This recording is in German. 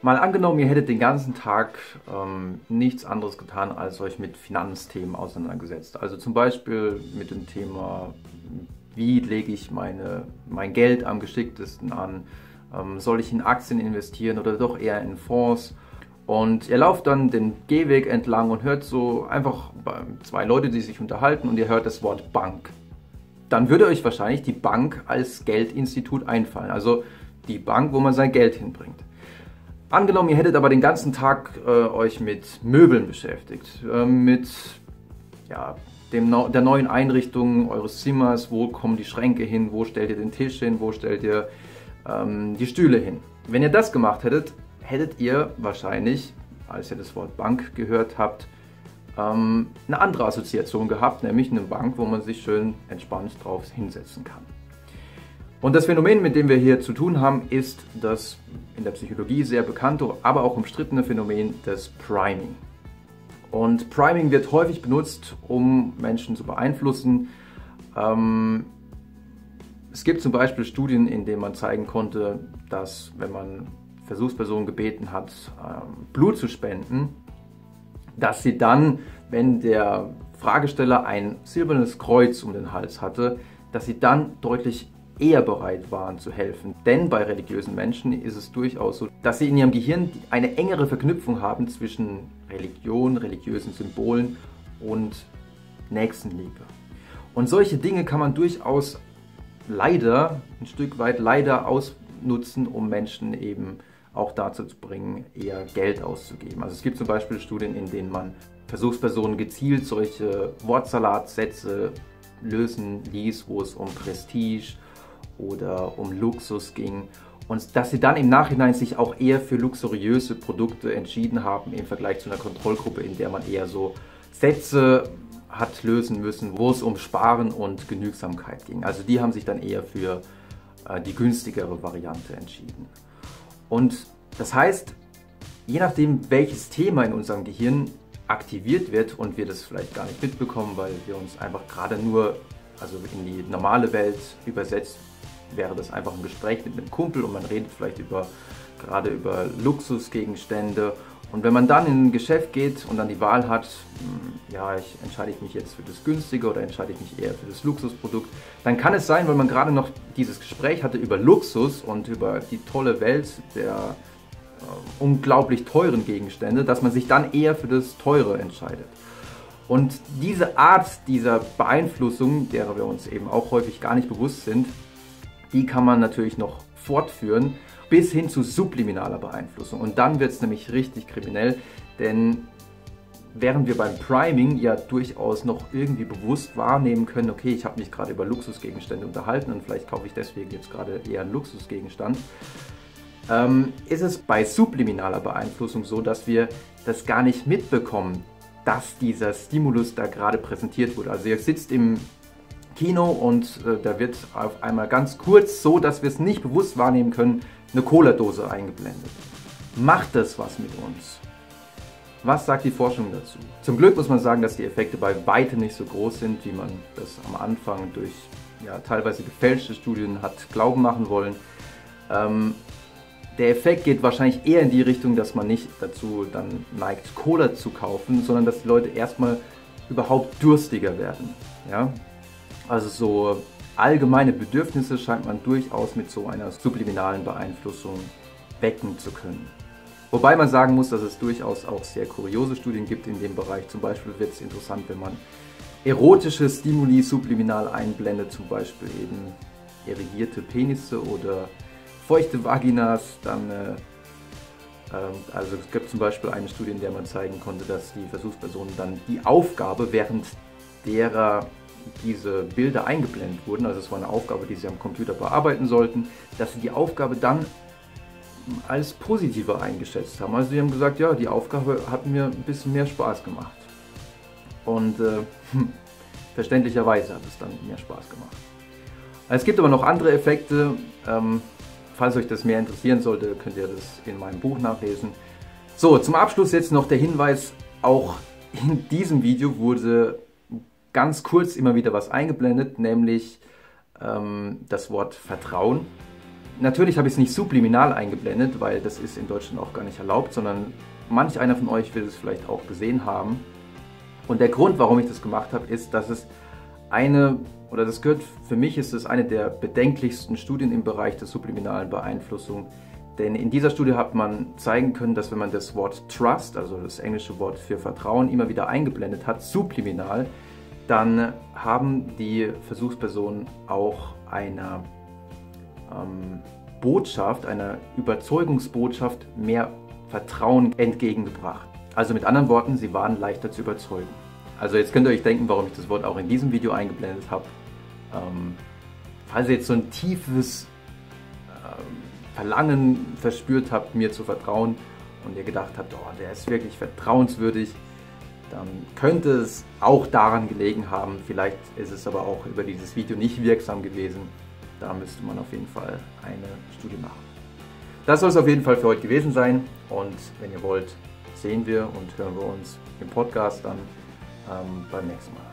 Mal angenommen, ihr hättet den ganzen Tag ähm, nichts anderes getan, als euch mit Finanzthemen auseinandergesetzt. Also zum Beispiel mit dem Thema, wie lege ich meine, mein Geld am geschicktesten an? Ähm, soll ich in Aktien investieren oder doch eher in Fonds? Und ihr lauft dann den Gehweg entlang und hört so einfach zwei Leute, die sich unterhalten und ihr hört das Wort Bank. Dann würde euch wahrscheinlich die Bank als Geldinstitut einfallen. Also die Bank, wo man sein Geld hinbringt. Angenommen, ihr hättet aber den ganzen Tag äh, euch mit Möbeln beschäftigt, äh, mit ja, dem, der neuen Einrichtung eures Zimmers, wo kommen die Schränke hin, wo stellt ihr den Tisch hin, wo stellt ihr ähm, die Stühle hin. Wenn ihr das gemacht hättet, hättet ihr wahrscheinlich, als ihr das Wort Bank gehört habt, ähm, eine andere Assoziation gehabt, nämlich eine Bank, wo man sich schön entspannt drauf hinsetzen kann. Und das Phänomen, mit dem wir hier zu tun haben, ist das in der Psychologie sehr bekannte, aber auch umstrittene Phänomen des Priming. Und Priming wird häufig benutzt, um Menschen zu beeinflussen. Ähm, es gibt zum Beispiel Studien, in denen man zeigen konnte, dass wenn man Versuchspersonen gebeten hat, ähm, Blut zu spenden, dass sie dann, wenn der Fragesteller ein silbernes Kreuz um den Hals hatte, dass sie dann deutlich eher bereit waren zu helfen. Denn bei religiösen Menschen ist es durchaus so, dass sie in ihrem Gehirn eine engere Verknüpfung haben zwischen Religion, religiösen Symbolen und Nächstenliebe. Und solche Dinge kann man durchaus leider, ein Stück weit leider ausnutzen, um Menschen eben auch dazu zu bringen, eher Geld auszugeben. Also es gibt zum Beispiel Studien, in denen man Versuchspersonen gezielt solche Wortsalatsätze lösen ließ, wo es um Prestige, oder um Luxus ging und dass sie dann im Nachhinein sich auch eher für luxuriöse Produkte entschieden haben im Vergleich zu einer Kontrollgruppe, in der man eher so Sätze hat lösen müssen, wo es um Sparen und Genügsamkeit ging. Also die haben sich dann eher für äh, die günstigere Variante entschieden. Und das heißt, je nachdem, welches Thema in unserem Gehirn aktiviert wird und wir das vielleicht gar nicht mitbekommen, weil wir uns einfach gerade nur also in die normale Welt übersetzt wäre das einfach ein Gespräch mit einem Kumpel und man redet vielleicht über gerade über Luxusgegenstände. Und wenn man dann in ein Geschäft geht und dann die Wahl hat, hm, ja, ich entscheide ich mich jetzt für das günstige oder entscheide ich mich eher für das Luxusprodukt, dann kann es sein, weil man gerade noch dieses Gespräch hatte über Luxus und über die tolle Welt der äh, unglaublich teuren Gegenstände, dass man sich dann eher für das Teure entscheidet. Und diese Art dieser Beeinflussung, derer wir uns eben auch häufig gar nicht bewusst sind, die kann man natürlich noch fortführen bis hin zu subliminaler Beeinflussung. Und dann wird es nämlich richtig kriminell, denn während wir beim Priming ja durchaus noch irgendwie bewusst wahrnehmen können, okay, ich habe mich gerade über Luxusgegenstände unterhalten und vielleicht kaufe ich deswegen jetzt gerade eher einen Luxusgegenstand, ähm, ist es bei subliminaler Beeinflussung so, dass wir das gar nicht mitbekommen, dass dieser Stimulus da gerade präsentiert wurde. Also ihr sitzt im Kino und äh, da wird auf einmal ganz kurz, so dass wir es nicht bewusst wahrnehmen können, eine Cola-Dose eingeblendet. Macht das was mit uns? Was sagt die Forschung dazu? Zum Glück muss man sagen, dass die Effekte bei weitem nicht so groß sind, wie man das am Anfang durch ja, teilweise gefälschte Studien hat glauben machen wollen. Ähm, der Effekt geht wahrscheinlich eher in die Richtung, dass man nicht dazu dann neigt, Cola zu kaufen, sondern dass die Leute erstmal überhaupt durstiger werden. Ja? Also so allgemeine Bedürfnisse scheint man durchaus mit so einer subliminalen Beeinflussung wecken zu können. Wobei man sagen muss, dass es durchaus auch sehr kuriose Studien gibt in dem Bereich. Zum Beispiel wird es interessant, wenn man erotische Stimuli subliminal einblendet, zum Beispiel eben erigierte Penisse oder feuchte Vaginas, dann äh, ähm, also es gibt zum Beispiel eine Studie, in der man zeigen konnte, dass die Versuchspersonen dann die Aufgabe, während derer diese Bilder eingeblendet wurden, also es war eine Aufgabe, die sie am Computer bearbeiten sollten, dass sie die Aufgabe dann als positiver eingeschätzt haben. Also sie haben gesagt, ja, die Aufgabe hat mir ein bisschen mehr Spaß gemacht. Und äh, verständlicherweise hat es dann mehr Spaß gemacht. Es gibt aber noch andere Effekte. Ähm, falls euch das mehr interessieren sollte, könnt ihr das in meinem Buch nachlesen. So, zum Abschluss jetzt noch der Hinweis, auch in diesem Video wurde ganz kurz immer wieder was eingeblendet, nämlich ähm, das Wort Vertrauen. natürlich habe ich es nicht subliminal eingeblendet, weil das ist in Deutschland auch gar nicht erlaubt, sondern manch einer von euch wird es vielleicht auch gesehen haben. Und der Grund, warum ich das gemacht habe, ist, dass es eine, oder das gehört, für mich ist es eine der bedenklichsten Studien im Bereich der subliminalen Beeinflussung. Denn in dieser Studie hat man zeigen können, dass wenn man das Wort Trust, also das englische Wort für Vertrauen, immer wieder eingeblendet hat, subliminal, dann haben die Versuchspersonen auch eine ähm, Botschaft, einer Überzeugungsbotschaft mehr Vertrauen entgegengebracht. Also mit anderen Worten, sie waren leichter zu überzeugen. Also jetzt könnt ihr euch denken, warum ich das Wort auch in diesem Video eingeblendet habe. Ähm, falls ihr jetzt so ein tiefes ähm, Verlangen verspürt habt, mir zu vertrauen und ihr gedacht habt, oh, der ist wirklich vertrauenswürdig, dann könnte es auch daran gelegen haben. Vielleicht ist es aber auch über dieses Video nicht wirksam gewesen. Da müsste man auf jeden Fall eine Studie machen. Das soll es auf jeden Fall für heute gewesen sein. Und wenn ihr wollt, sehen wir und hören wir uns im Podcast dann ähm, beim nächsten Mal.